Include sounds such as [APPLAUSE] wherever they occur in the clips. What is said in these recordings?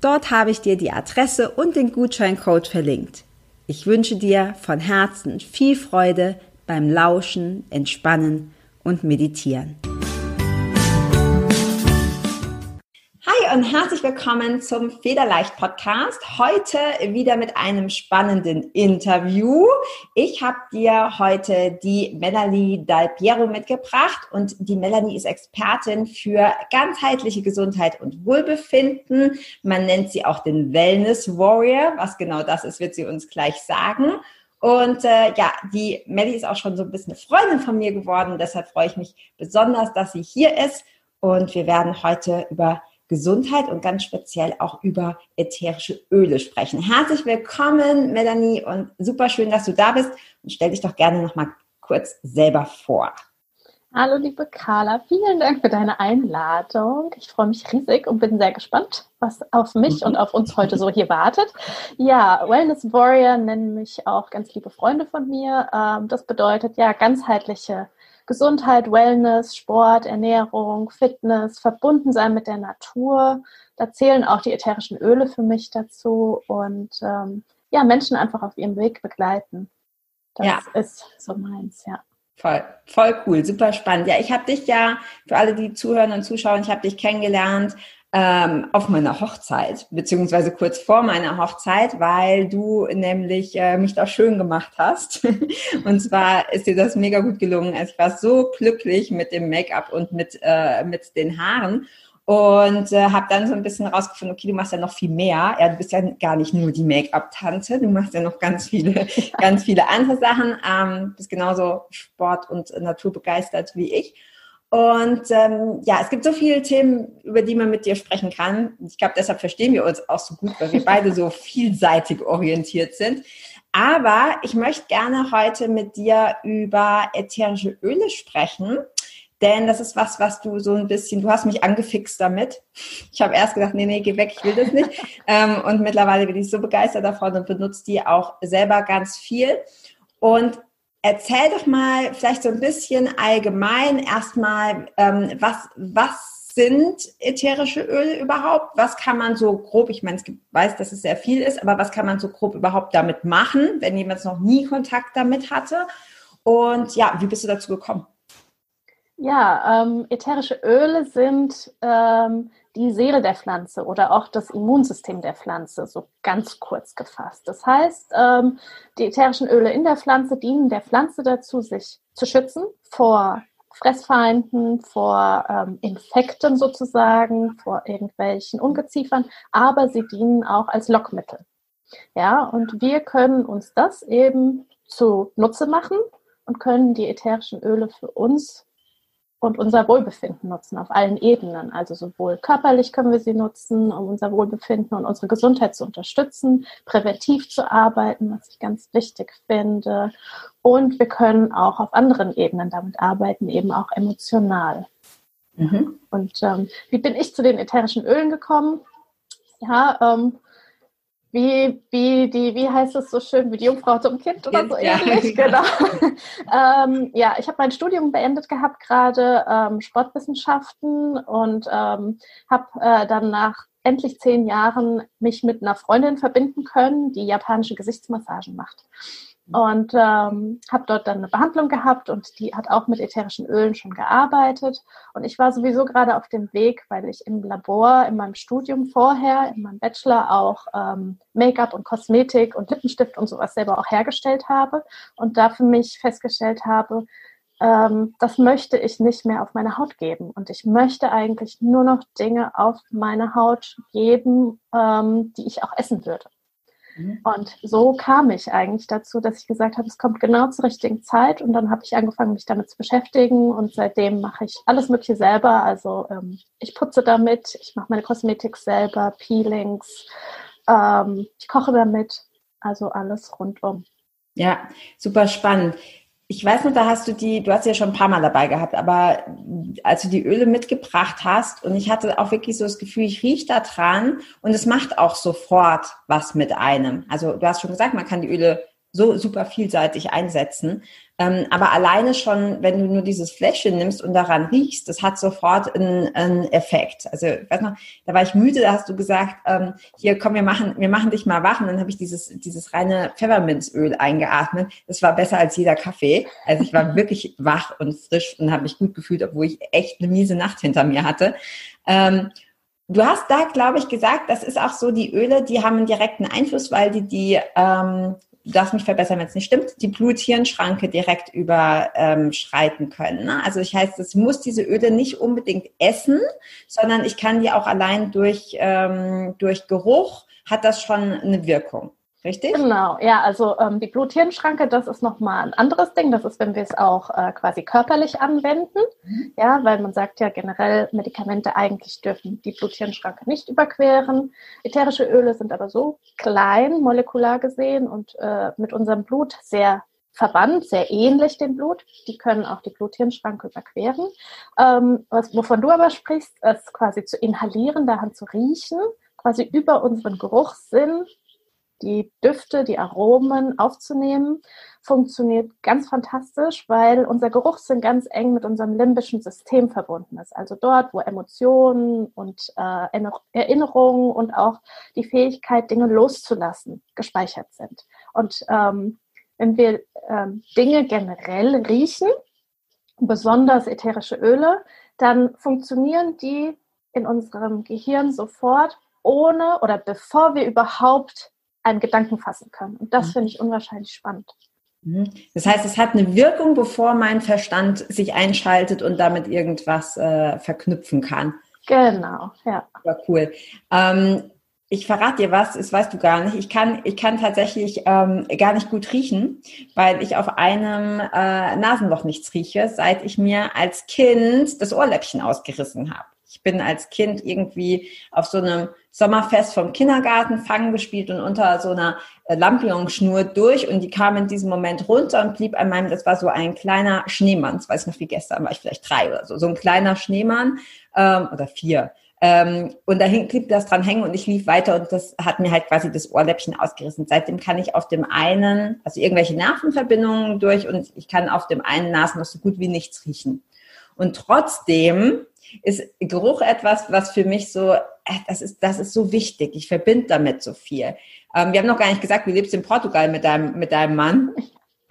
Dort habe ich dir die Adresse und den Gutscheincode verlinkt. Ich wünsche dir von Herzen viel Freude beim Lauschen, Entspannen und Meditieren. Und herzlich willkommen zum Federleicht Podcast. Heute wieder mit einem spannenden Interview. Ich habe dir heute die Melanie Dalpiero mitgebracht und die Melanie ist Expertin für ganzheitliche Gesundheit und Wohlbefinden. Man nennt sie auch den Wellness Warrior. Was genau das ist, wird sie uns gleich sagen. Und äh, ja, die Melanie ist auch schon so ein bisschen eine Freundin von mir geworden. Deshalb freue ich mich besonders, dass sie hier ist. Und wir werden heute über Gesundheit und ganz speziell auch über ätherische Öle sprechen. Herzlich willkommen, Melanie, und super schön, dass du da bist. Und stell dich doch gerne noch mal kurz selber vor. Hallo, liebe Carla, vielen Dank für deine Einladung. Ich freue mich riesig und bin sehr gespannt, was auf mich und auf uns heute so hier wartet. Ja, Wellness Warrior nennen mich auch ganz liebe Freunde von mir. Ähm, das bedeutet ja ganzheitliche Gesundheit, Wellness, Sport, Ernährung, Fitness, verbunden sein mit der Natur. Da zählen auch die ätherischen Öle für mich dazu und ähm, ja, Menschen einfach auf ihrem Weg begleiten. Das ja. ist so meins, ja. Voll, voll cool, super spannend. Ja, ich habe dich ja, für alle, die zuhören und zuschauen, ich habe dich kennengelernt ähm, auf meiner Hochzeit, beziehungsweise kurz vor meiner Hochzeit, weil du nämlich äh, mich da schön gemacht hast. [LAUGHS] und zwar ist dir das mega gut gelungen. Also ich war so glücklich mit dem Make-up und mit, äh, mit den Haaren und äh, habe dann so ein bisschen rausgefunden, okay, du machst ja noch viel mehr. Ja, du bist ja gar nicht nur die Make-up-Tante, du machst ja noch ganz viele, [LAUGHS] ganz viele andere Sachen. Ähm, bist genauso Sport- und Naturbegeistert wie ich. Und ähm, ja, es gibt so viele Themen, über die man mit dir sprechen kann. Ich glaube, deshalb verstehen wir uns auch so gut, weil wir beide so vielseitig orientiert sind. Aber ich möchte gerne heute mit dir über ätherische Öle sprechen. Denn das ist was, was du so ein bisschen, du hast mich angefixt damit. Ich habe erst gedacht, nee, nee, geh weg, ich will das nicht. [LAUGHS] ähm, und mittlerweile bin ich so begeistert davon und benutze die auch selber ganz viel. Und Erzähl doch mal vielleicht so ein bisschen allgemein erstmal, ähm, was, was sind ätherische Öle überhaupt? Was kann man so grob, ich meine, es gibt, weiß, dass es sehr viel ist, aber was kann man so grob überhaupt damit machen, wenn jemand noch nie Kontakt damit hatte? Und ja, wie bist du dazu gekommen? Ja, ähm, ätherische Öle sind ähm, die Seele der Pflanze oder auch das Immunsystem der Pflanze, so ganz kurz gefasst. Das heißt, ähm, die ätherischen Öle in der Pflanze dienen der Pflanze dazu, sich zu schützen vor Fressfeinden, vor ähm, Infekten sozusagen, vor irgendwelchen Ungeziefern, aber sie dienen auch als Lockmittel. Ja, und wir können uns das eben zu Nutze machen und können die ätherischen Öle für uns und unser Wohlbefinden nutzen auf allen Ebenen. Also sowohl körperlich können wir sie nutzen, um unser Wohlbefinden und unsere Gesundheit zu unterstützen, präventiv zu arbeiten, was ich ganz wichtig finde. Und wir können auch auf anderen Ebenen damit arbeiten, eben auch emotional. Mhm. Und ähm, wie bin ich zu den ätherischen Ölen gekommen? Ja, ähm, wie, wie die, wie heißt es so schön, wie die Jungfrau zum Kind oder so ja, ähnlich, [LAUGHS] genau. ähm, ja, ich habe mein Studium beendet gehabt, gerade ähm, Sportwissenschaften und ähm, habe äh, dann nach endlich zehn Jahren mich mit einer Freundin verbinden können, die japanische Gesichtsmassagen macht. Und ähm, habe dort dann eine Behandlung gehabt und die hat auch mit ätherischen Ölen schon gearbeitet. Und ich war sowieso gerade auf dem Weg, weil ich im Labor, in meinem Studium vorher, in meinem Bachelor auch ähm, Make-up und Kosmetik und Lippenstift und sowas selber auch hergestellt habe und da für mich festgestellt habe, ähm, das möchte ich nicht mehr auf meine Haut geben. Und ich möchte eigentlich nur noch Dinge auf meine Haut geben, ähm, die ich auch essen würde. Mhm. Und so kam ich eigentlich dazu, dass ich gesagt habe, es kommt genau zur richtigen Zeit. Und dann habe ich angefangen, mich damit zu beschäftigen. Und seitdem mache ich alles Mögliche selber. Also ähm, ich putze damit, ich mache meine Kosmetik selber, Peelings, ähm, ich koche damit. Also alles rundum. Ja, super spannend. Ich weiß noch, da hast du die, du hast ja schon ein paar Mal dabei gehabt, aber als du die Öle mitgebracht hast und ich hatte auch wirklich so das Gefühl, ich rieche da dran und es macht auch sofort was mit einem. Also du hast schon gesagt, man kann die Öle so super vielseitig einsetzen. Ähm, aber alleine schon, wenn du nur dieses Fläschchen nimmst und daran riechst, das hat sofort einen, einen Effekt. Also, ich weiß noch, da war ich müde, da hast du gesagt, ähm, hier komm, wir machen, wir machen dich mal wach. Und dann habe ich dieses, dieses reine Pfefferminzöl eingeatmet. Das war besser als jeder Kaffee. Also ich war [LAUGHS] wirklich wach und frisch und habe mich gut gefühlt, obwohl ich echt eine miese Nacht hinter mir hatte. Ähm, Du hast da, glaube ich, gesagt, das ist auch so, die Öle, die haben einen direkten Einfluss, weil die die ähm, du darfst mich verbessern, wenn es nicht stimmt, die Blut-Hirn-Schranke direkt überschreiten ähm, können. Ne? Also ich heißt, es muss diese Öle nicht unbedingt essen, sondern ich kann die auch allein durch, ähm, durch Geruch hat das schon eine Wirkung. Richtig? Genau, ja, also ähm, die Blut-Hirn-Schranke, das ist nochmal ein anderes Ding. Das ist, wenn wir es auch äh, quasi körperlich anwenden. Mhm. Ja, weil man sagt ja generell, Medikamente eigentlich dürfen die Blut-Hirn-Schranke nicht überqueren. Ätherische Öle sind aber so klein, molekular gesehen und äh, mit unserem Blut sehr verwandt, sehr ähnlich dem Blut. Die können auch die Blut-Hirn-Schranke überqueren. Ähm, was, wovon du aber sprichst, ist quasi zu inhalieren, daran zu riechen, quasi über unseren Geruchssinn die Düfte, die Aromen aufzunehmen, funktioniert ganz fantastisch, weil unser Geruchssinn ganz eng mit unserem limbischen System verbunden ist. Also dort, wo Emotionen und äh, Erinnerungen und auch die Fähigkeit, Dinge loszulassen, gespeichert sind. Und ähm, wenn wir ähm, Dinge generell riechen, besonders ätherische Öle, dann funktionieren die in unserem Gehirn sofort ohne oder bevor wir überhaupt einen Gedanken fassen können. Und das mhm. finde ich unwahrscheinlich spannend. Mhm. Das heißt, es hat eine Wirkung, bevor mein Verstand sich einschaltet und damit irgendwas äh, verknüpfen kann. Genau, ja. Ja, cool. Ähm, ich verrate dir was, das weißt du gar nicht. Ich kann, ich kann tatsächlich ähm, gar nicht gut riechen, weil ich auf einem äh, Nasenloch nichts rieche, seit ich mir als Kind das Ohrläppchen ausgerissen habe. Ich bin als Kind irgendwie auf so einem Sommerfest vom Kindergarten fangen gespielt und unter so einer äh, Lampion-Schnur durch und die kam in diesem Moment runter und blieb an meinem, das war so ein kleiner Schneemann, das weiß ich noch wie gestern, war ich vielleicht drei oder so, so ein kleiner Schneemann ähm, oder vier. Ähm, und da blieb das dran hängen und ich lief weiter und das hat mir halt quasi das Ohrläppchen ausgerissen. Seitdem kann ich auf dem einen, also irgendwelche Nervenverbindungen durch und ich kann auf dem einen Nasen noch so gut wie nichts riechen. Und trotzdem ist Geruch etwas, was für mich so, äh, das ist, das ist so wichtig. Ich verbinde damit so viel. Ähm, wir haben noch gar nicht gesagt, du lebst in Portugal mit deinem, mit deinem Mann.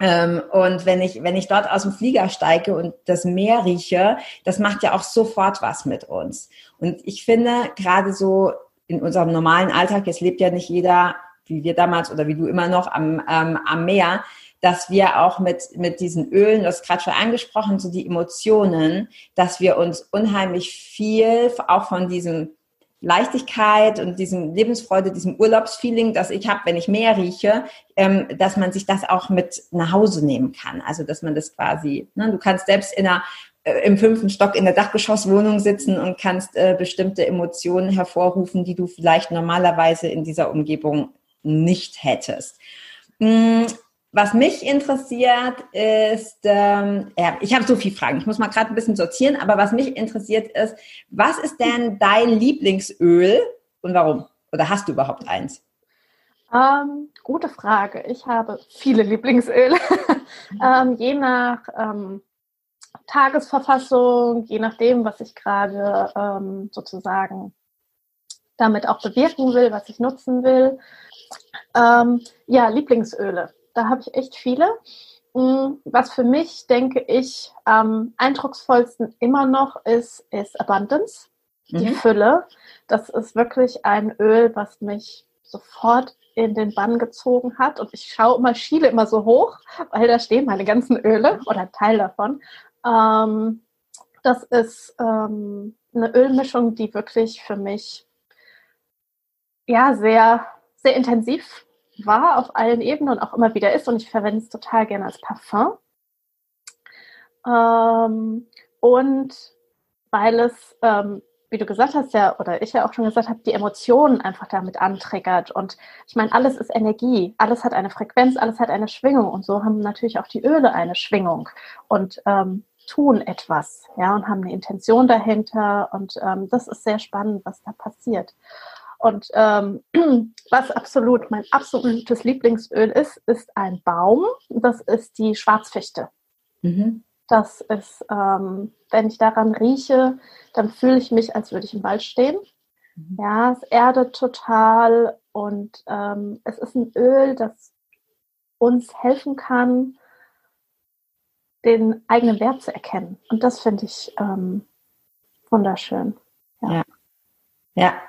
Ähm, und wenn ich, wenn ich dort aus dem Flieger steige und das Meer rieche, das macht ja auch sofort was mit uns. Und ich finde, gerade so in unserem normalen Alltag, jetzt lebt ja nicht jeder, wie wir damals oder wie du immer noch am, ähm, am Meer, dass wir auch mit, mit diesen Ölen, das gerade schon angesprochen, so die Emotionen, dass wir uns unheimlich viel auch von diesem Leichtigkeit und diesem Lebensfreude, diesem Urlaubsfeeling, das ich habe, wenn ich mehr rieche, ähm, dass man sich das auch mit nach Hause nehmen kann. Also dass man das quasi, ne, du kannst selbst in einer äh, im fünften Stock in der Dachgeschosswohnung sitzen und kannst äh, bestimmte Emotionen hervorrufen, die du vielleicht normalerweise in dieser Umgebung nicht hättest. Mm, was mich interessiert ist, ähm, ja, ich habe so viele Fragen. Ich muss mal gerade ein bisschen sortieren, aber was mich interessiert ist, was ist denn dein Lieblingsöl und warum? Oder hast du überhaupt eins? Ähm, gute Frage. Ich habe viele Lieblingsöle. [LAUGHS] ähm, je nach ähm, Tagesverfassung, je nachdem, was ich gerade ähm, sozusagen damit auch bewirken will, was ich nutzen will. Ähm, ja, Lieblingsöle Da habe ich echt viele. Mm, was für mich, denke ich, am eindrucksvollsten immer noch ist, ist Abundance, die mhm. Fülle. Das ist wirklich ein Öl, was mich sofort in den Bann gezogen hat. Und ich schaue immer, schiele immer so hoch, weil da stehen meine ganzen Öle oder ein Teil davon. Ähm, das ist ähm, eine Ölmischung, die wirklich für mich ja sehr, sehr intensiv war auf allen Ebenen und auch immer wieder ist. Und ich verwende es total gerne als Parfum. Ähm, und weil es, ähm, wie du gesagt hast, ja, oder ich ja auch schon gesagt habe, die Emotionen einfach damit antriggert. Und ich meine, alles ist Energie, alles hat eine Frequenz, alles hat eine Schwingung. Und so haben natürlich auch die Öle eine Schwingung und ähm, tun etwas, ja, und haben eine Intention dahinter. Und ähm, das ist sehr spannend, was da passiert. Und ähm, [CLEARS THROAT] was absolut mein absolutes Lieblingsöl ist, ist ein Baum. Das ist die Schwarzfichte. Mhm. Das ist, ähm, wenn ich daran rieche, dann fühle ich mich, als würde ich im Wald stehen. Mhm. Ja, es erdet total und ähm, es ist ein Öl, das uns helfen kann, den eigenen Wert zu erkennen. Und das finde ich ähm, wunderschön. Ja. ja. ja.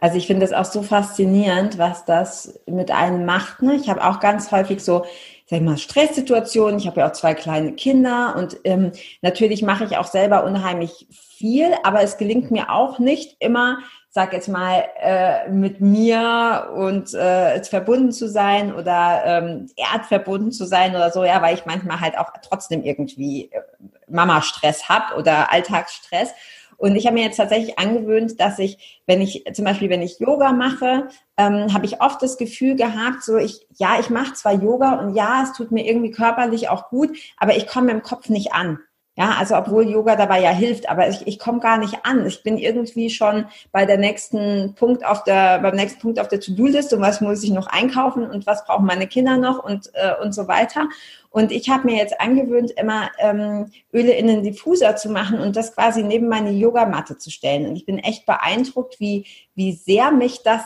Also ich finde es auch so faszinierend, was das mit einem macht. Ne? Ich habe auch ganz häufig so, sag ich mal, Stresssituationen. Ich habe ja auch zwei kleine Kinder und ähm, natürlich mache ich auch selber unheimlich viel, aber es gelingt mir auch nicht immer, sag jetzt mal, äh, mit mir und äh, verbunden zu sein oder ähm, erdverbunden zu sein oder so, ja, weil ich manchmal halt auch trotzdem irgendwie äh, Mama-Stress hab oder Alltagsstress. Und ich habe mir jetzt tatsächlich angewöhnt, dass ich, wenn ich zum Beispiel, wenn ich Yoga mache, ähm, habe ich oft das Gefühl gehabt, so ich, ja, ich mache zwar Yoga und ja, es tut mir irgendwie körperlich auch gut, aber ich komme im Kopf nicht an. Ja, also obwohl Yoga dabei ja hilft, aber ich, ich komme gar nicht an. Ich bin irgendwie schon bei der nächsten Punkt auf der, beim nächsten Punkt auf der To-Do-Liste und was muss ich noch einkaufen und was brauchen meine Kinder noch und, äh, und so weiter. Und ich habe mir jetzt angewöhnt, immer ähm, Öle in den Diffuser zu machen und das quasi neben meine Yogamatte zu stellen. Und ich bin echt beeindruckt, wie, wie sehr mich das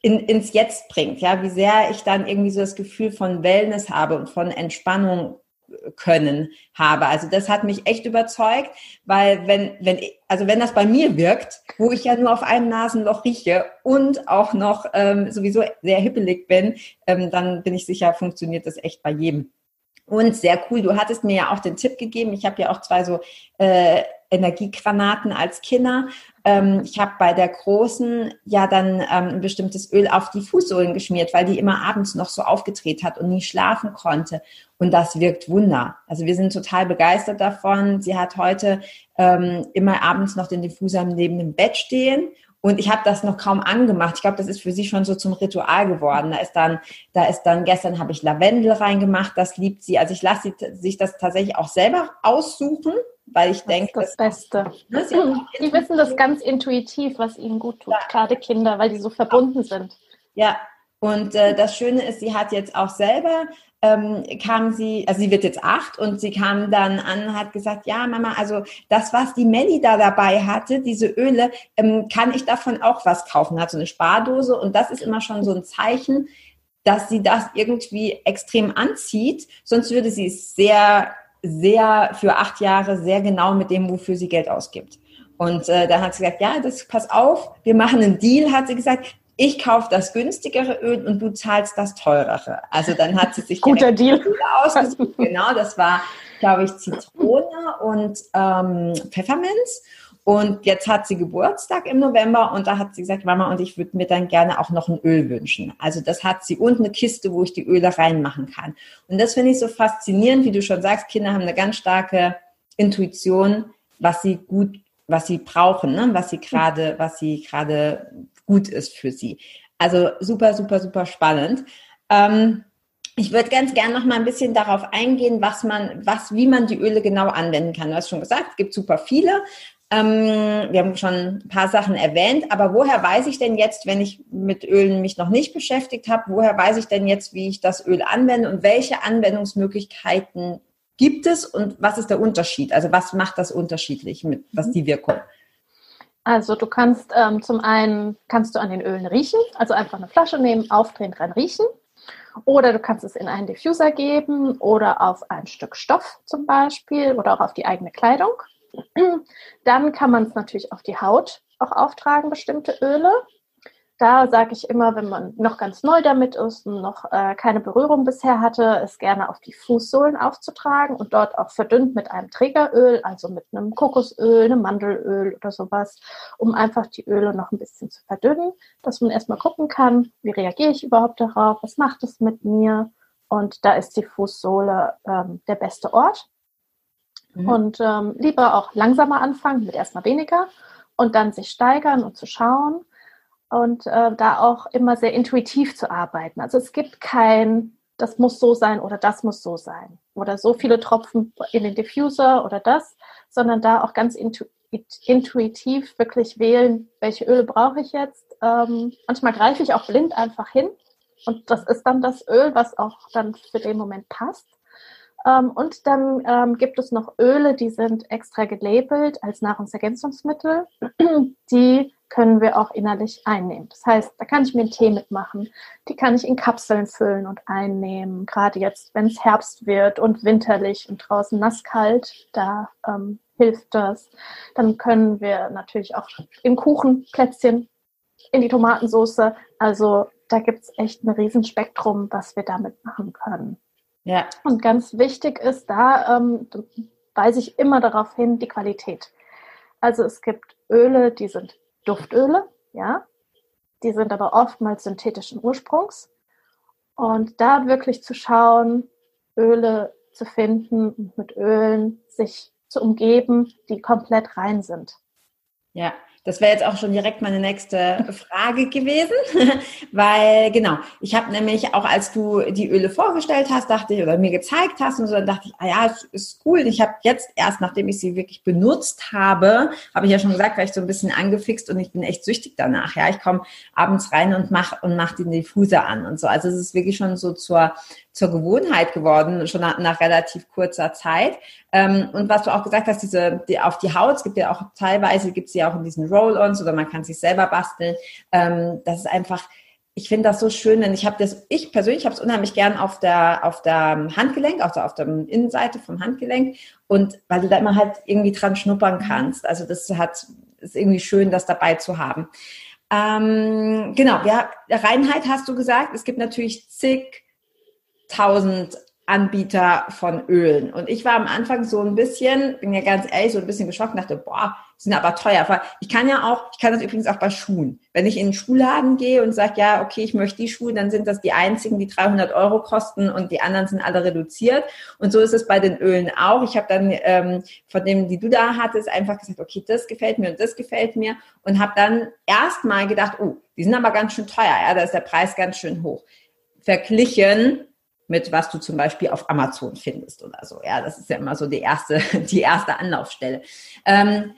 in, ins Jetzt bringt, ja, wie sehr ich dann irgendwie so das Gefühl von Wellness habe und von Entspannung können habe. Also das hat mich echt überzeugt, weil wenn, wenn, also wenn das bei mir wirkt, wo ich ja nur auf einem Nasenloch rieche und auch noch ähm, sowieso sehr hippelig bin, ähm, dann bin ich sicher, funktioniert das echt bei jedem. Und sehr cool, du hattest mir ja auch den Tipp gegeben. Ich habe ja auch zwei so äh, Energiegranaten als Kinder. Ähm, ich habe bei der großen ja dann ähm, ein bestimmtes Öl auf die Fußsohlen geschmiert, weil die immer abends noch so aufgedreht hat und nie schlafen konnte. Und das wirkt Wunder. Also wir sind total begeistert davon. Sie hat heute ähm, immer abends noch den Diffuser neben dem Bett stehen und ich habe das noch kaum angemacht. Ich glaube, das ist für sie schon so zum Ritual geworden. Da ist dann, da ist dann, gestern habe ich Lavendel reingemacht, das liebt sie. Also ich lasse sie sich das tatsächlich auch selber aussuchen, weil ich denke. Das ist das Beste. Ne, die wissen das ganz intuitiv, was ihnen gut tut, ja. gerade Kinder, weil die so verbunden sind. Ja, und äh, das Schöne ist, sie hat jetzt auch selber ähm, kam sie, also sie wird jetzt acht und sie kam dann an, hat gesagt, ja Mama, also das, was die Melli da dabei hatte, diese Öle, ähm, kann ich davon auch was kaufen? Hat so eine Spardose und das ist immer schon so ein Zeichen, dass sie das irgendwie extrem anzieht, sonst würde sie es sehr, sehr für acht Jahre sehr genau mit dem, wofür sie Geld ausgibt. Und äh, dann hat sie gesagt, ja, das pass auf, wir machen einen Deal, hat sie gesagt, ich kaufe das günstigere Öl und du zahlst das teurere. Also dann hat sie sich guter Deal ausgesucht. Genau, das war, glaube ich, Zitrone und ähm, Pfefferminz. Und jetzt hat sie Geburtstag im November und da hat sie gesagt, Mama, und ich würde mir dann gerne auch noch ein Öl wünschen. Also das hat sie und eine Kiste, wo ich die Öle reinmachen kann. Und das finde ich so faszinierend, wie du schon sagst, Kinder haben eine ganz starke Intuition, was sie gut, was sie brauchen, ne? was sie gerade, was sie gerade gut ist für sie. Also super, super, super spannend. Ähm, ich würde ganz gerne noch mal ein bisschen darauf eingehen, was man, was, wie man die Öle genau anwenden kann. Du hast schon gesagt, es gibt super viele. Ähm, wir haben schon ein paar Sachen erwähnt, aber woher weiß ich denn jetzt, wenn ich mit Ölen mich noch nicht beschäftigt habe, woher weiß ich denn jetzt, wie ich das Öl anwende und welche Anwendungsmöglichkeiten gibt es und was ist der Unterschied? Also was macht das unterschiedlich mit, was mhm. die Wirkung? Also du kannst ähm, zum einen kannst du an den Ölen riechen, also einfach eine Flasche nehmen, aufdrehen, dran riechen. Oder du kannst es in einen Diffuser geben oder auf ein Stück Stoff zum Beispiel oder auch auf die eigene Kleidung. Dann kann man es natürlich auf die Haut auch auftragen, bestimmte Öle. Da sage ich immer, wenn man noch ganz neu damit ist und noch äh, keine Berührung bisher hatte, es gerne auf die Fußsohlen aufzutragen und dort auch verdünnt mit einem Trägeröl, also mit einem Kokosöl, einem Mandelöl oder sowas, um einfach die Öle noch ein bisschen zu verdünnen, dass man erstmal gucken kann, wie reagiere ich überhaupt darauf, was macht es mit mir. Und da ist die Fußsohle ähm, der beste Ort. Mhm. Und ähm, lieber auch langsamer anfangen, mit erstmal weniger und dann sich steigern und zu schauen und äh, da auch immer sehr intuitiv zu arbeiten. Also es gibt kein, das muss so sein oder das muss so sein oder so viele Tropfen in den Diffuser oder das, sondern da auch ganz intu intuitiv wirklich wählen, welche Öle brauche ich jetzt. Ähm, manchmal greife ich auch blind einfach hin und das ist dann das Öl, was auch dann für den Moment passt. Ähm, und dann ähm, gibt es noch Öle, die sind extra gelabelt als Nahrungsergänzungsmittel. [CLEARS THROAT] Die können wir auch innerlich einnehmen. Das heißt, da kann ich mir einen Tee mitmachen. Die kann ich in Kapseln füllen und einnehmen. Gerade jetzt, wenn es Herbst wird und winterlich und draußen nasskalt, da ähm, hilft das. Dann können wir natürlich auch in Kuchen, Plätzchen, in die Tomatensauce. Also da gibt es echt ein Riesenspektrum, was wir damit machen können. Ja. Und ganz wichtig ist da, ähm, weise ich immer darauf hin, die Qualität. Also es gibt Öle, die sind Duftöle, ja. Die sind aber oftmals synthetischen Ursprungs. Und da wirklich zu schauen, Öle zu finden und mit Ölen sich zu umgeben, die komplett rein sind. Ja, das wäre jetzt auch schon direkt meine nächste Frage gewesen, [LAUGHS] weil genau, ich habe nämlich auch als du die Öle vorgestellt hast, dachte ich oder mir gezeigt hast und so, dann dachte ich, ah ja, ist cool. Ich habe jetzt erst, nachdem ich sie wirklich benutzt habe, habe ich ja schon gesagt, war ich so ein bisschen angefixt und ich bin echt süchtig danach. Ja, ich komme abends rein und mach und mach den Diffuser an und so. Also es ist wirklich schon so zur zur Gewohnheit geworden, schon nach, nach relativ kurzer Zeit. Ähm, und was du auch gesagt hast, diese die, auf die Haut, es gibt ja auch teilweise, gibt es ja auch in diesen Roll-Ons oder man kann sich selber basteln. Ähm, das ist einfach, ich finde das so schön, denn ich habe das, ich persönlich habe es unheimlich gern auf der, auf der Handgelenk, also auf der Innenseite vom Handgelenk und weil du da immer halt irgendwie dran schnuppern kannst. Also das hat, ist irgendwie schön, das dabei zu haben. Ähm, genau, ja, Reinheit hast du gesagt. Es gibt natürlich zig tausend Anbieter von Ölen. Und ich war am Anfang so ein bisschen, bin ja ganz ehrlich, so ein bisschen geschockt dachte, boah, sind aber teuer. Ich kann ja auch, ich kann das übrigens auch bei Schuhen. Wenn ich in den Schuhladen gehe und sage, ja, okay, ich möchte die Schuhe, dann sind das die einzigen, die 300 Euro kosten und die anderen sind alle reduziert. Und so ist es bei den Ölen auch. Ich habe dann ähm, von dem, die du da hattest, einfach gesagt, okay, das gefällt mir und das gefällt mir und habe dann erstmal gedacht, oh, die sind aber ganz schön teuer. Ja, da ist der Preis ganz schön hoch. Verglichen mit was du zum Beispiel auf Amazon findest oder so. Ja, das ist ja immer so die erste, [LAUGHS] die erste Anlaufstelle. Ähm,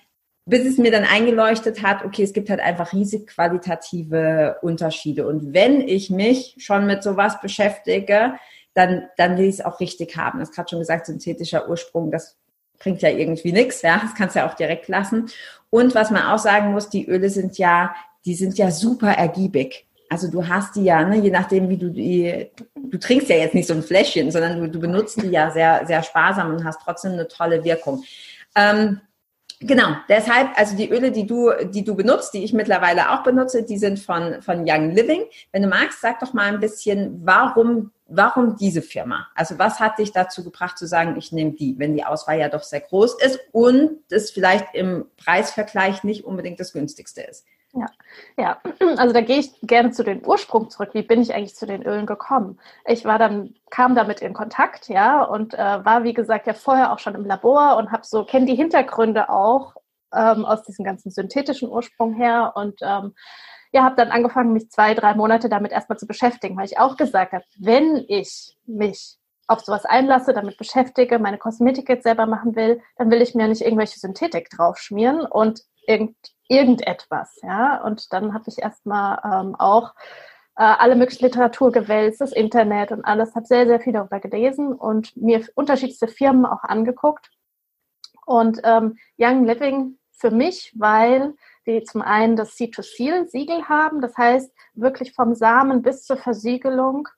bis es mir dann eingeleuchtet hat, okay, es gibt halt einfach riesig qualitative Unterschiede. Und wenn ich mich schon mit sowas beschäftige, dann, dann will ich es auch richtig haben. Das gerade schon gesagt, synthetischer Ursprung, das bringt ja irgendwie nichts, ja, das kannst du ja auch direkt lassen. Und was man auch sagen muss, die Öle sind ja, die sind ja super ergiebig also du hast die ja, ne, je nachdem, wie du die, du trinkst ja jetzt nicht so ein Fläschchen, sondern du, du benutzt die ja sehr, sehr sparsam und hast trotzdem eine tolle Wirkung. Ähm, genau, deshalb, also die Öle, die du, die du benutzt, die ich mittlerweile auch benutze, die sind von, von Young Living. Wenn du magst, sag doch mal ein bisschen, warum, warum diese Firma? Also was hat dich dazu gebracht zu sagen, ich nehme die, wenn die Auswahl ja doch sehr groß ist und es vielleicht im Preisvergleich nicht unbedingt das günstigste ist? Ja, ja, [CLEARS THROAT] also da gehe ich gerne zu den Ursprung zurück. Wie bin ich eigentlich zu den Ölen gekommen? Ich war dann, kam damit in Kontakt, ja, und äh, war, wie gesagt, ja vorher auch schon im Labor und habe so, kenne die Hintergründe auch ähm, aus diesem ganzen synthetischen Ursprung her und ähm, ja, habe dann angefangen, mich zwei, drei Monate damit erstmal zu beschäftigen, weil ich auch gesagt habe, wenn ich mich auf sowas einlasse, damit beschäftige, meine Kosmetik jetzt selber machen will, dann will ich mir nicht irgendwelche Synthetik draufschmieren und irgend, irgendetwas, ja. Und dann habe ich erstmal ähm, auch äh, alle möglichen Literatur gewälzt, das Internet und alles, habe sehr, sehr viel darüber gelesen und mir unterschiedlichste Firmen auch angeguckt. Und ähm, Young Living für mich, weil die zum einen das C2Seal-Siegel haben, das heißt wirklich vom Samen bis zur Versiegelung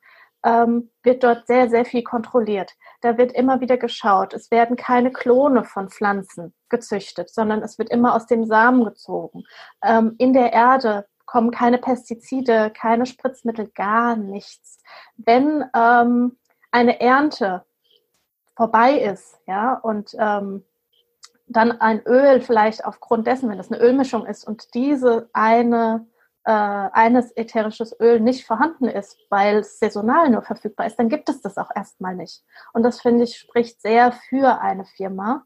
ähm, wird dort sehr, sehr viel kontrolliert. Da wird immer wieder geschaut. Es werden keine Klone von Pflanzen gezüchtet, sondern es wird immer aus dem Samen gezogen. Ähm, in der Erde kommen keine Pestizide, keine Spritzmittel, gar nichts. Wenn ähm, eine Ernte vorbei ist, ja, und ähm, dann ein Öl vielleicht aufgrund dessen, wenn das eine Ölmischung ist und diese eine äh, eines ätherisches Öl nicht vorhanden ist, weil es saisonal nur verfügbar ist, dann gibt es das auch erstmal nicht. Und das finde ich spricht sehr für eine Firma.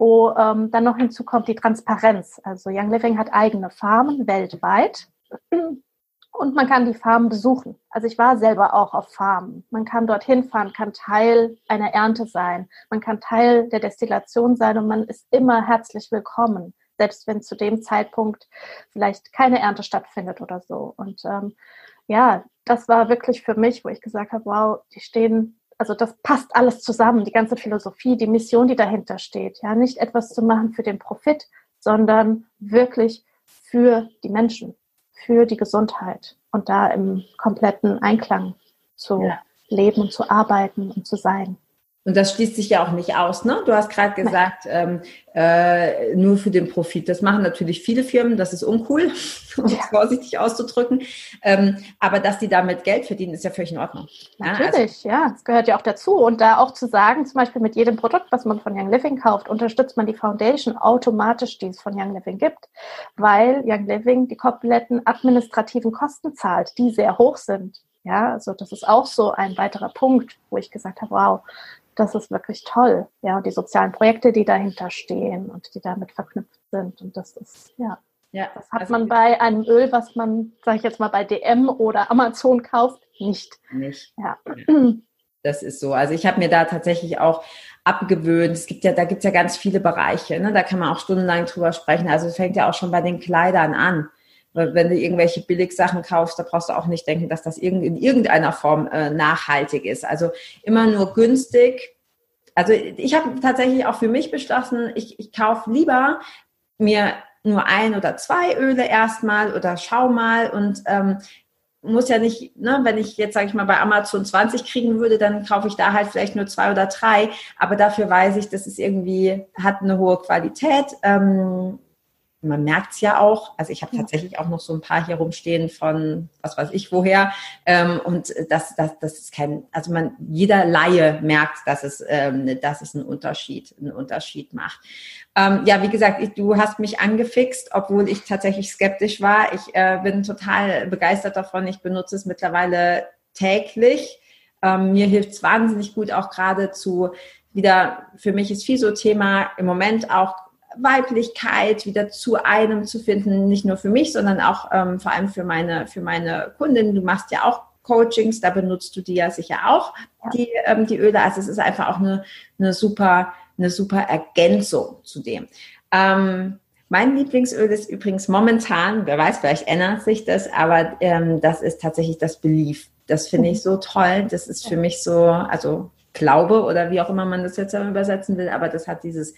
Wo ähm, dann noch hinzukommt die Transparenz. Also Young Living hat eigene Farmen weltweit [CLEARS THROAT] und man kann die Farmen besuchen. Also ich war selber auch auf Farmen. Man kann dorthin fahren, kann Teil einer Ernte sein, man kann Teil der Destillation sein und man ist immer herzlich willkommen, selbst wenn zu dem Zeitpunkt vielleicht keine Ernte stattfindet oder so. Und ähm, ja, das war wirklich für mich, wo ich gesagt habe, wow, die stehen, also das passt alles zusammen, die ganze Philosophie, die Mission, die dahinter steht. Ja, nicht etwas zu machen für den Profit, sondern wirklich für die Menschen für die Gesundheit und da im kompletten Einklang zu ja. leben und zu arbeiten und zu sein. Und das schließt sich ja auch nicht aus, ne? Du hast gerade gesagt, ähm, äh, nur für den Profit. Das machen natürlich viele Firmen, das ist uncool, [LAUGHS] um es vorsichtig auszudrücken. Ähm, aber dass die damit Geld verdienen, ist ja völlig in Ordnung. Natürlich, ja, also, ja, das gehört ja auch dazu. Und da auch zu sagen, zum Beispiel mit jedem Produkt, was man von Young Living kauft, unterstützt man die Foundation automatisch, die es von Young Living gibt, weil Young Living die kompletten administrativen Kosten zahlt, die sehr hoch sind. Ja, also das ist auch so ein weiterer Punkt, wo ich gesagt habe, wow, das ist wirklich toll. Ja, und die sozialen Projekte, die dahinter stehen und die damit verknüpft sind. Und das ist, ja, ja das hat also man bei einem Öl, was man, sage ich jetzt mal, bei DM oder Amazon kauft, nicht. Nicht. Ja. Das ist so. Also ich habe mir da tatsächlich auch abgewöhnt. Es gibt ja, da gibt es ja ganz viele Bereiche. Ne? Da kann man auch stundenlang drüber sprechen. Also es fängt ja auch schon bei den Kleidern an. Wenn du irgendwelche Billigsachen kaufst, da brauchst du auch nicht denken, dass das in irgendeiner Form äh, nachhaltig ist. Also immer nur günstig. Also ich habe tatsächlich auch für mich beschlossen, ich, ich kaufe lieber mir nur ein oder zwei Öle erstmal oder schau mal und ähm, muss ja nicht, ne, wenn ich jetzt, sage ich mal, bei Amazon 20 kriegen würde, dann kaufe ich da halt vielleicht nur zwei oder drei. Aber dafür weiß ich, dass es irgendwie hat eine hohe Qualität. Ähm, man merkt es ja auch. Also ich habe tatsächlich auch noch so ein paar hier rumstehen von was weiß ich woher. Ähm, und das, das, das ist kein, also man, jeder Laie merkt, dass es, ähm, dass es einen Unterschied, einen Unterschied macht. Ähm, ja, wie gesagt, ich, du hast mich angefixt, obwohl ich tatsächlich skeptisch war. Ich äh, bin total begeistert davon. Ich benutze es mittlerweile täglich. Ähm, mir hilft es wahnsinnig gut, auch gerade zu wieder, für mich ist viel so Thema im Moment auch Weiblichkeit wieder zu einem zu finden, nicht nur für mich, sondern auch ähm, vor allem für meine, für meine Kundin. Du machst ja auch Coachings, da benutzt du die ja sicher auch, die, ähm, die Öle. Also es ist einfach auch eine, eine, super, eine super Ergänzung zu dem. Ähm, mein Lieblingsöl ist übrigens momentan, wer weiß, vielleicht ändert sich das, aber ähm, das ist tatsächlich das Belief. Das finde ich so toll. Das ist für mich so, also Glaube oder wie auch immer man das jetzt übersetzen will, aber das hat dieses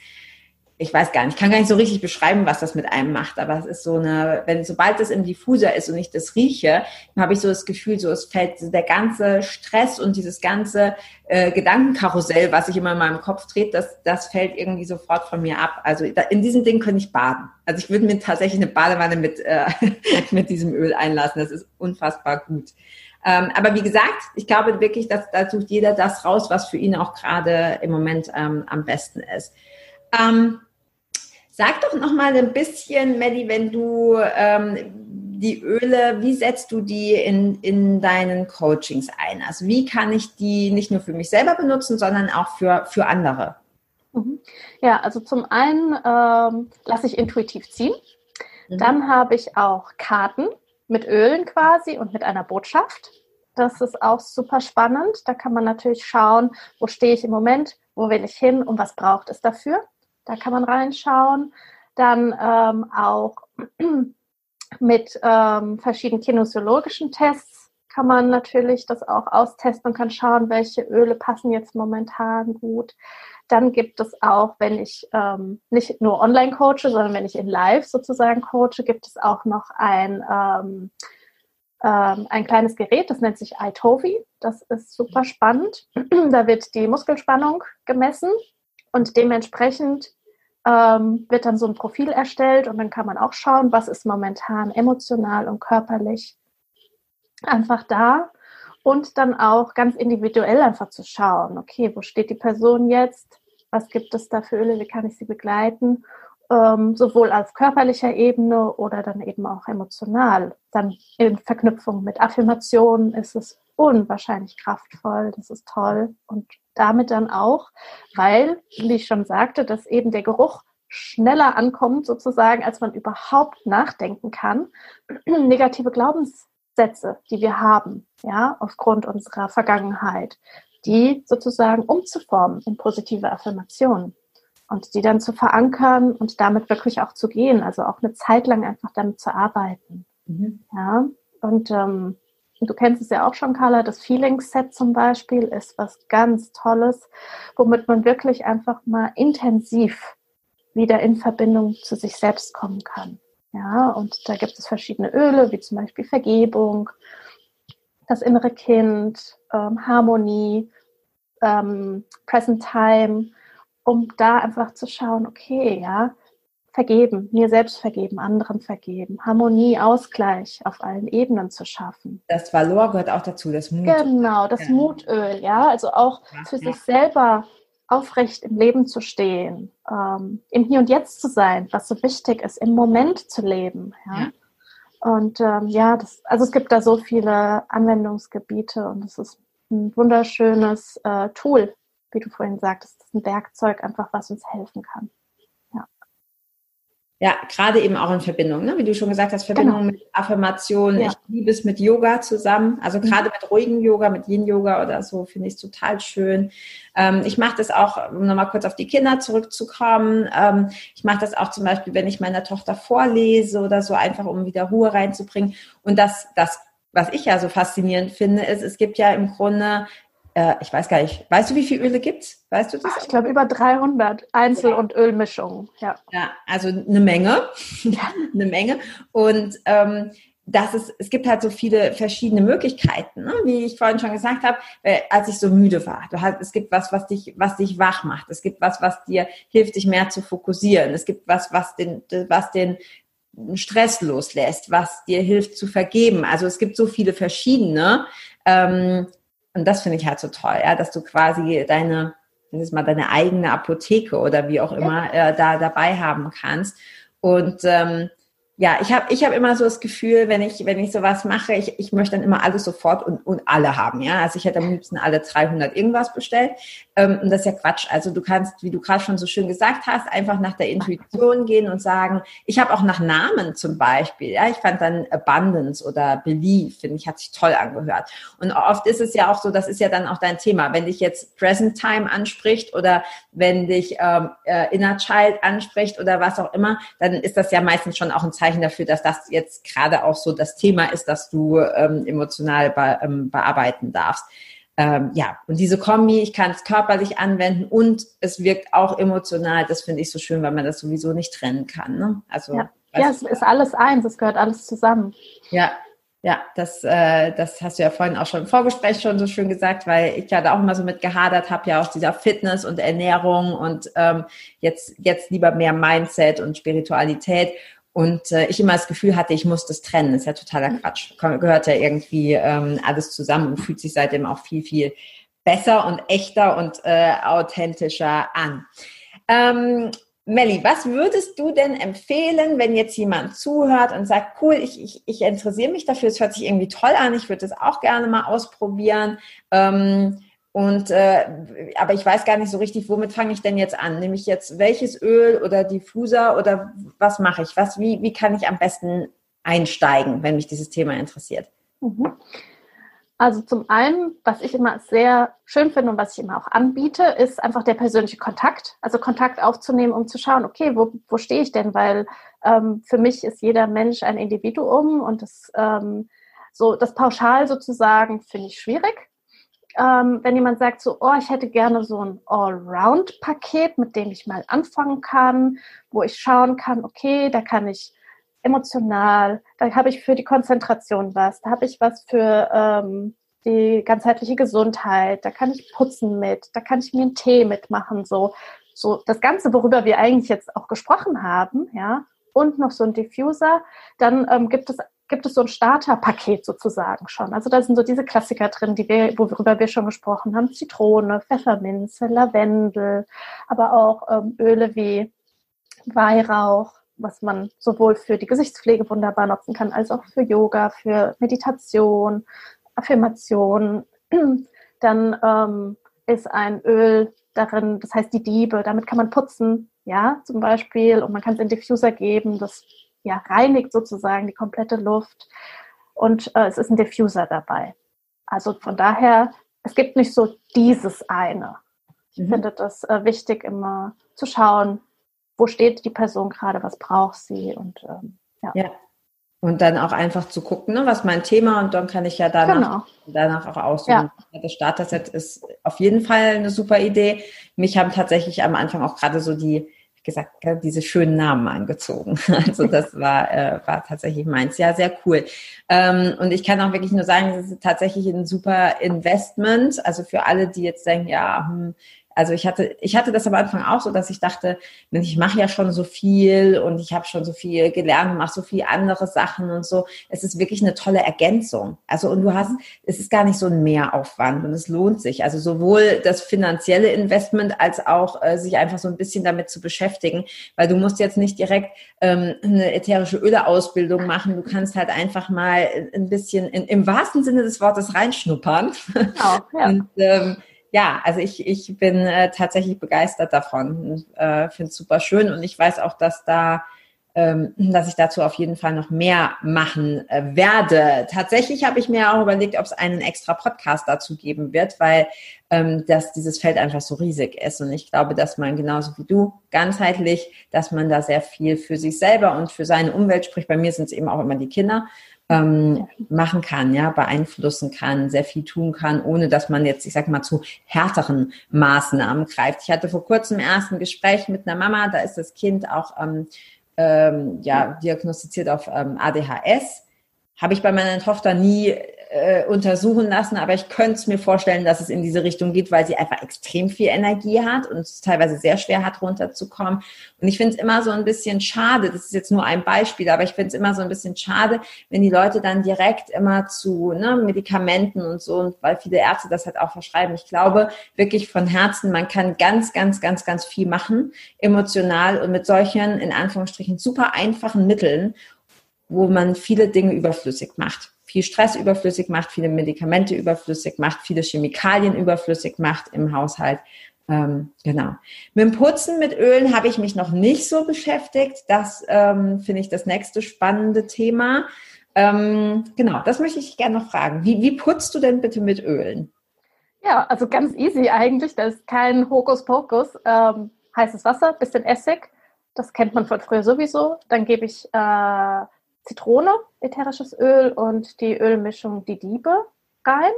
ich weiß gar nicht, ich kann gar nicht so richtig beschreiben, was das mit einem macht, aber es ist so eine, wenn sobald es im Diffuser ist und ich das rieche, dann habe ich so das Gefühl, so es fällt der ganze Stress und dieses ganze äh, Gedankenkarussell, was sich immer in meinem Kopf dreht, das, das fällt irgendwie sofort von mir ab. Also da, in diesem Ding könnte ich baden. Also ich würde mir tatsächlich eine Badewanne mit, äh, [LAUGHS] mit diesem Öl einlassen. Das ist unfassbar gut. Ähm, aber wie gesagt, ich glaube wirklich, dass da sucht jeder das raus, was für ihn auch gerade im Moment ähm, am besten ist. Ähm, Sag doch noch mal ein bisschen, Maddie, wenn du ähm, die Öle, wie setzt du die in, in deinen Coachings ein? Also wie kann ich die nicht nur für mich selber benutzen, sondern auch für, für andere? Mhm. Ja, also zum einen ähm, lasse ich intuitiv ziehen. Mhm. Dann habe ich auch Karten mit Ölen quasi und mit einer Botschaft. Das ist auch super spannend. Da kann man natürlich schauen, wo stehe ich im Moment, wo will ich hin und was braucht es dafür. Da kann man reinschauen. Dann ähm, auch [CLEARS THROAT] mit ähm, verschiedenen kinesiologischen Tests kann man natürlich das auch austesten und kann schauen, welche Öle passen jetzt momentan gut. Dann gibt es auch, wenn ich ähm, nicht nur online coache, sondern wenn ich in Live sozusagen coache, gibt es auch noch ein ähm, ähm, ein kleines Gerät, das nennt sich iTovi. Das ist super spannend. [CLEARS THROAT] da wird die Muskelspannung gemessen und dementsprechend ähm, wird dann so ein Profil erstellt und dann kann man auch schauen, was ist momentan emotional und körperlich einfach da. Und dann auch ganz individuell einfach zu schauen, okay, wo steht die Person jetzt, was gibt es da für Öle, wie kann ich sie begleiten, ähm, sowohl auf körperlicher Ebene oder dann eben auch emotional. Dann in Verknüpfung mit Affirmationen ist es unwahrscheinlich kraftvoll, das ist toll und damit dann auch, weil, wie ich schon sagte, dass eben der Geruch schneller ankommt sozusagen, als man überhaupt nachdenken kann. [CLEARS THROAT] Negative Glaubenssätze, die wir haben, ja, aufgrund unserer Vergangenheit, die sozusagen umzuformen in positive Affirmationen und die dann zu verankern und damit wirklich auch zu gehen, also auch eine Zeit lang einfach damit zu arbeiten. Mhm. Ja, und ähm, du kennst es ja auch schon, Carla, das Feeling Set zum Beispiel ist was ganz Tolles, womit man wirklich einfach mal intensiv wieder in Verbindung zu sich selbst kommen kann. Ja, und da gibt es verschiedene Öle, wie zum Beispiel Vergebung, das innere Kind, ähm, Harmonie, ähm, Present Time, um da einfach zu schauen, okay, ja, vergeben, mir selbst vergeben, anderen vergeben, Harmonie, Ausgleich auf allen Ebenen zu schaffen. Das Valor gehört auch dazu, das Mut. Genau, das ja. Mutöl, ja, also auch ja, für ja. sich selber aufrecht im Leben zu stehen, ähm, im Hier und Jetzt zu sein, was so wichtig ist, im Moment zu leben. Ja? Und ähm, ja, das, also es gibt da so viele Anwendungsgebiete und es ist ein wunderschönes äh, Tool, wie du vorhin sagtest, ein Werkzeug einfach, was uns helfen kann. Ja, gerade eben auch in Verbindung, ne? wie du schon gesagt hast, Verbindung genau. mit Affirmation. Ja. Ich liebe es mit Yoga zusammen. Also mhm. gerade mit ruhigem Yoga, mit Yin-Yoga oder so, finde ich es total schön. Ähm, ich mache das auch, um nochmal kurz auf die Kinder zurückzukommen. Ähm, ich mache das auch zum Beispiel, wenn ich meiner Tochter vorlese oder so, einfach um wieder Ruhe reinzubringen. Und das, das was ich ja so faszinierend finde, ist, es gibt ja im Grunde äh, ich weiß gar nicht, weißt du, wie viele Öle gibt es? Weißt du das? Ach, ich glaube über 300 Einzel- ja. und Ölmischungen. Ja. ja, also eine Menge, [LAUGHS] eine Menge. Und ähm, das ist, es gibt halt so viele verschiedene Möglichkeiten, ne? wie ich vorhin schon gesagt habe, äh, als ich so müde war. Du hast, es gibt was, was dich, was dich wach macht. Es gibt was, was dir hilft, dich mehr zu fokussieren. Es gibt was, was den, was den Stress loslässt, was dir hilft zu vergeben. Also es gibt so viele verschiedene. Ähm, und das finde ich halt so toll, ja, dass du quasi deine, das mal deine eigene Apotheke oder wie auch immer äh, da dabei haben kannst. Und ähm, ja, ich habe ich hab immer so das Gefühl, wenn ich, wenn ich sowas mache, ich, ich möchte dann immer alles sofort und, und alle haben, ja. Also ich hätte am liebsten alle 300 irgendwas bestellt. Ähm, und das ist ja Quatsch. Also du kannst, wie du gerade schon so schön gesagt hast, einfach nach der Intuition gehen und sagen, ich habe auch nach Namen zum Beispiel, ja. Ich fand dann Abundance oder Belief, finde ich, hat sich toll angehört. Und oft ist es ja auch so, das ist ja dann auch dein Thema. Wenn dich jetzt Present Time anspricht oder wenn dich ähm, äh, Inner Child anspricht oder was auch immer, dann ist das ja meistens schon auch ein Zeichen, Zeichen dafür, dass das jetzt gerade auch so das Thema ist, das du ähm, emotional be ähm, bearbeiten darfst. Ähm, ja, und diese Kombi, ich kann es körperlich anwenden und es wirkt auch emotional. Das finde ich so schön, weil man das sowieso nicht trennen kann. Ne? Also, ja. ja, es ist alles eins, es gehört alles zusammen. Ja, ja, das, äh, das hast du ja vorhin auch schon im Vorgespräch schon so schön gesagt, weil ich ja da auch immer so mit gehadert habe, ja auch dieser Fitness und Ernährung und ähm, jetzt, jetzt lieber mehr Mindset und Spiritualität. Und äh, ich immer das Gefühl hatte, ich muss das trennen. Das ist ja totaler mhm. Quatsch. Gehört ja irgendwie ähm, alles zusammen und fühlt sich seitdem auch viel, viel besser und echter und äh, authentischer an. Ähm, Melli, was würdest du denn empfehlen, wenn jetzt jemand zuhört und sagt, cool, ich, ich, ich interessiere mich dafür, es hört sich irgendwie toll an, ich würde das auch gerne mal ausprobieren. Ähm, und äh, aber ich weiß gar nicht so richtig, womit fange ich denn jetzt an? Nehme ich jetzt welches Öl oder Diffuser oder was mache ich? Was, wie, wie kann ich am besten einsteigen, wenn mich dieses Thema interessiert? Mhm. Also zum einen, was ich immer sehr schön finde und was ich immer auch anbiete, ist einfach der persönliche Kontakt. Also Kontakt aufzunehmen, um zu schauen, okay, wo, wo stehe ich denn? Weil ähm, für mich ist jeder Mensch ein Individuum und das ähm, so das pauschal sozusagen finde ich schwierig ähm, wenn jemand sagt so, oh, ich hätte gerne so ein Allround-Paket, mit dem ich mal anfangen kann, wo ich schauen kann, okay, da kann ich emotional, da habe ich für die Konzentration was, da habe ich was für ähm, die ganzheitliche Gesundheit, da kann ich putzen mit, da kann ich mir einen Tee mitmachen, so. So, das Ganze, worüber wir eigentlich jetzt auch gesprochen haben, ja, und noch so ein Diffuser, dann ähm, gibt es gibt es so ein Starterpaket sozusagen schon. Also da sind so diese Klassiker drin, die wir, worüber wir schon gesprochen haben. Zitrone, Pfefferminze, Lavendel, aber auch ähm, Öle wie Weihrauch, was man sowohl für die Gesichtspflege wunderbar nutzen kann, als auch für Yoga, für Meditation, Affirmation. [CLEARS THROAT] Dann ähm, ist ein Öl darin, das heißt die Diebe, damit kann man putzen, ja, zum Beispiel, und man kann es in Diffuser geben, das ja, reinigt sozusagen die komplette Luft und äh, es ist ein Diffuser dabei. Also von daher, es gibt nicht so dieses eine. Ich mhm. finde das äh, wichtig, immer zu schauen, wo steht die Person gerade, was braucht sie und ähm, ja. ja. Und dann auch einfach zu gucken, ne, was mein Thema und dann kann ich ja danach, genau. danach auch aussuchen. Ja. Das Starter-Set ist auf jeden Fall eine super Idee. Mich haben tatsächlich am Anfang auch gerade so die gesagt, diese schönen Namen angezogen. [LAUGHS] Also das war, äh, war tatsächlich meins. Ja, sehr cool. Ähm, und ich kann auch wirklich nur sagen, das ist tatsächlich ein super Investment. Also für alle, die jetzt denken, ja, hm, also ich hatte, ich hatte das am Anfang auch so, dass ich dachte, ich mache ja schon so viel und ich habe schon so viel gelernt, mache so viel andere Sachen und so. Es ist wirklich eine tolle Ergänzung. Also und du hast, es ist gar nicht so ein Mehraufwand und es lohnt sich. Also sowohl das finanzielle Investment als auch äh, sich einfach so ein bisschen damit zu beschäftigen, weil du musst jetzt nicht direkt ähm, eine ätherische Öleausbildung machen. Du kannst halt einfach mal ein bisschen in, im wahrsten Sinne des Wortes reinschnuppern. Genau, ja. [LAUGHS] und, ähm, ja, also ich, ich bin äh, tatsächlich begeistert davon. Äh, Finde es super schön und ich weiß auch, dass da ähm, dass ich dazu auf jeden Fall noch mehr machen äh, werde. Tatsächlich habe ich mir auch überlegt, ob es einen extra Podcast dazu geben wird, weil ähm, dass dieses Feld einfach so riesig ist. Und ich glaube, dass man genauso wie du ganzheitlich, dass man da sehr viel für sich selber und für seine Umwelt spricht. Bei mir sind es eben auch immer die Kinder ähm, machen kann, ja, beeinflussen kann, sehr viel tun kann, ohne dass man jetzt, ich sag mal, zu härteren Maßnahmen greift. Ich hatte vor kurzem erst ein Gespräch mit einer Mama, da ist das Kind auch ähm, ähm, ja, diagnostiziert auf ähm, ADHS. Habe ich bei meiner Tochter nie äh, untersuchen lassen, aber ich könnte es mir vorstellen, dass es in diese Richtung geht, weil sie einfach extrem viel Energie hat und es teilweise sehr schwer hat, runterzukommen. Und ich finde es immer so ein bisschen schade, das ist jetzt nur ein Beispiel, aber ich finde es immer so ein bisschen schade, wenn die Leute dann direkt immer zu ne, Medikamenten und so, und weil viele Ärzte das halt auch verschreiben. Ich glaube wirklich von Herzen, man kann ganz, ganz, ganz, ganz viel machen, emotional und mit solchen, in Anführungsstrichen, super einfachen Mitteln, wo man viele Dinge überflüssig macht viel Stress überflüssig macht, viele Medikamente überflüssig macht, viele Chemikalien überflüssig macht im Haushalt. Ähm, genau. Mit dem Putzen mit Ölen habe ich mich noch nicht so beschäftigt. Das ähm, finde ich das nächste spannende Thema. Ähm, genau, das möchte ich gerne noch fragen. Wie, wie putzt du denn bitte mit Ölen? Ja, also ganz easy eigentlich. Das ist kein Hokuspokus. Ähm, heißes Wasser, bisschen Essig. Das kennt man von früher sowieso. Dann gebe ich äh, Zitrone, ätherisches Öl und die Ölmischung Die Diebe rein.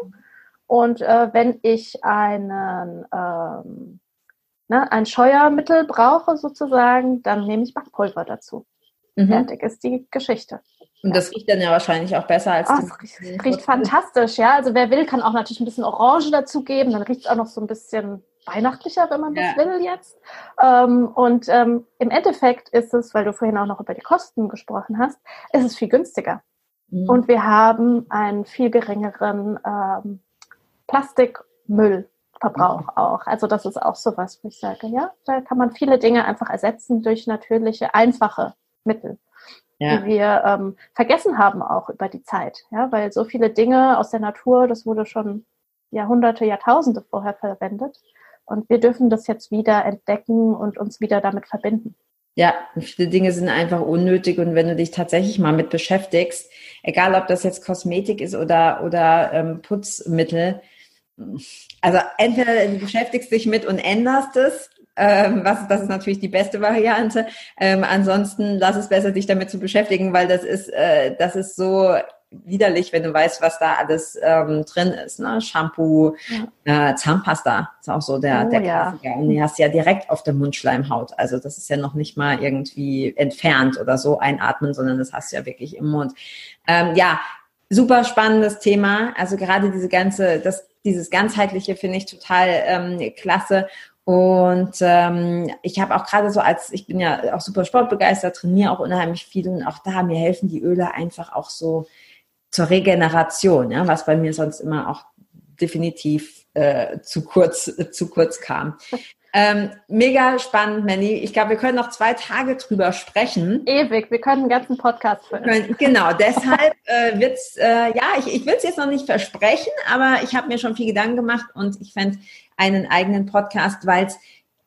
Und äh, wenn ich einen, ähm, ne, ein Scheuermittel brauche sozusagen, dann nehme ich Backpulver dazu. Mhm. Fertig ist die Geschichte. Und das riecht dann ja wahrscheinlich auch besser als oh, das riecht, riecht fantastisch, ja. Also wer will, kann auch natürlich ein bisschen Orange dazugeben. Dann riecht es auch noch so ein bisschen weihnachtlicher, wenn man das ja. will jetzt. Ähm, und ähm, im Endeffekt ist es, weil du vorhin auch noch über die Kosten gesprochen hast, ist es viel günstiger. Mhm. Und wir haben einen viel geringeren ähm, Plastikmüllverbrauch mhm. auch. Also das ist auch sowas, wo ich sage, ja, da kann man viele Dinge einfach ersetzen durch natürliche, einfache Mittel. Ja. die wir ähm, vergessen haben auch über die Zeit. Ja, weil so viele Dinge aus der Natur, das wurde schon Jahrhunderte, Jahrtausende vorher verwendet. Und wir dürfen das jetzt wieder entdecken und uns wieder damit verbinden. Ja, viele Dinge sind einfach unnötig und wenn du dich tatsächlich mal mit beschäftigst, egal ob das jetzt Kosmetik ist oder, oder ähm, Putzmittel, also entweder du beschäftigst dich mit und änderst es, ähm, was, das ist natürlich die beste Variante. Ähm, ansonsten lass es besser, dich damit zu beschäftigen, weil das ist, äh, das ist so widerlich, wenn du weißt, was da alles ähm, drin ist. Ne? Shampoo, ja. äh, Zahnpasta ist auch so der, oh, der Klassiker. Ja. Und die hast du ja direkt auf der Mundschleimhaut. Also das ist ja noch nicht mal irgendwie entfernt oder so einatmen, sondern das hast du ja wirklich im Mund. Ähm, ja, super spannendes Thema. Also gerade diese ganze, das, dieses ganzheitliche finde ich total ähm, klasse. Und ähm, ich habe auch gerade so als, ich bin ja auch super sportbegeistert, trainiere auch unheimlich viel und auch da mir helfen die Öle einfach auch so zur Regeneration, ja, was bei mir sonst immer auch definitiv äh, zu kurz äh, zu kurz kam. [LAUGHS] Ähm, mega spannend, Manny. Ich glaube, wir können noch zwei Tage drüber sprechen. Ewig, wir können einen ganzen Podcast füllen. Genau, [LAUGHS] deshalb äh, wird's, äh, ja, ich, ich will es jetzt noch nicht versprechen, aber ich habe mir schon viel Gedanken gemacht und ich fände einen eigenen Podcast, weil es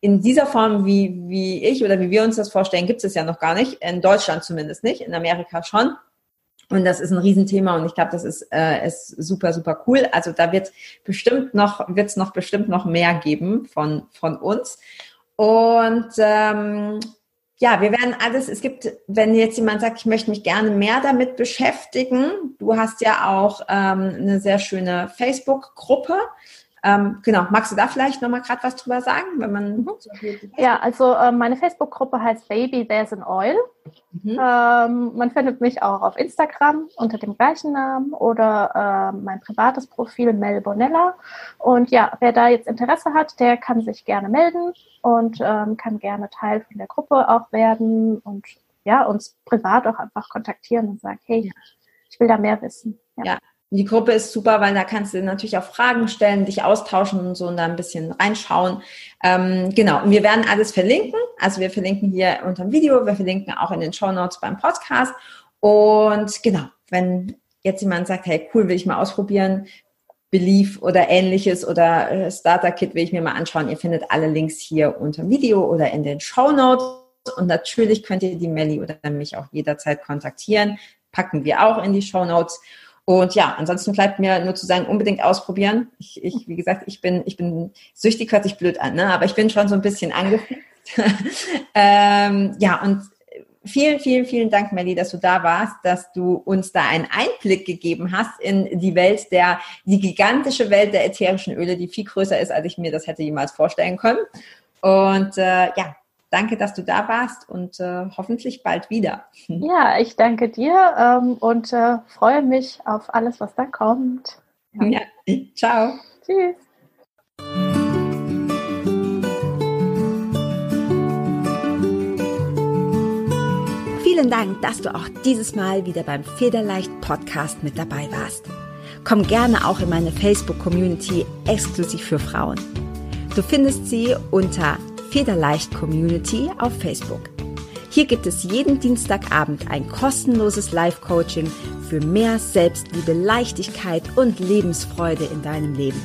in dieser Form, wie, wie ich oder wie wir uns das vorstellen, gibt es ja noch gar nicht. In Deutschland zumindest nicht, in Amerika schon. Und das ist ein Riesenthema und ich glaube, das ist, äh, ist super, super cool. Also da wird bestimmt noch, wird es noch bestimmt noch mehr geben von, von uns. Und ähm, ja, wir werden alles, es gibt, wenn jetzt jemand sagt, ich möchte mich gerne mehr damit beschäftigen, du hast ja auch ähm, eine sehr schöne Facebook-Gruppe. Ähm, genau, magst du da vielleicht nochmal gerade was drüber sagen, wenn man mhm. so Ja, also äh, meine Facebook-Gruppe heißt Baby There's an Oil. Mhm. Ähm, man findet mich auch auf Instagram unter dem gleichen Namen oder äh, mein privates Profil Mel Bonella. Und ja, wer da jetzt Interesse hat, der kann sich gerne melden und ähm, kann gerne Teil von der Gruppe auch werden und ja, uns privat auch einfach kontaktieren und sagen, hey, ich will da mehr wissen. ja. ja. Die Gruppe ist super, weil da kannst du natürlich auch Fragen stellen, dich austauschen und so und da ein bisschen reinschauen. Ähm, genau, und wir werden alles verlinken. Also wir verlinken hier unter dem Video, wir verlinken auch in den Show Notes beim Podcast. Und genau, wenn jetzt jemand sagt, hey, cool, will ich mal ausprobieren, Belief oder ähnliches oder äh, Starter Kit will ich mir mal anschauen. Ihr findet alle Links hier unter dem Video oder in den Show Notes. Und natürlich könnt ihr die Melli oder mich auch jederzeit kontaktieren. Packen wir auch in die Show Notes. Und ja, ansonsten bleibt mir nur zu sagen, unbedingt ausprobieren. Ich, ich wie gesagt, ich bin, ich bin süchtig, hört sich blöd an, ne? aber ich bin schon so ein bisschen angefixt. [LAUGHS] ähm, ja, und vielen, vielen, vielen Dank, Melly, dass du da warst, dass du uns da einen Einblick gegeben hast in die Welt der, die gigantische Welt der ätherischen Öle, die viel größer ist, als ich mir das hätte jemals vorstellen können. Und äh, ja, Danke, dass du da warst und äh, hoffentlich bald wieder. [LAUGHS] Ja, ich danke dir ähm, und äh, freue mich auf alles, was da kommt. Ja, ja. ciao. Tschüss. Vielen Dank, dass du auch dieses Mal wieder beim Federleicht Podcast mit dabei warst. Komm gerne auch in meine Facebook-Community exklusiv für Frauen. Du findest sie unter Federleicht Community auf Facebook. Hier gibt es jeden Dienstagabend ein kostenloses Live-Coaching für mehr Selbstliebe, Leichtigkeit und Lebensfreude in deinem Leben.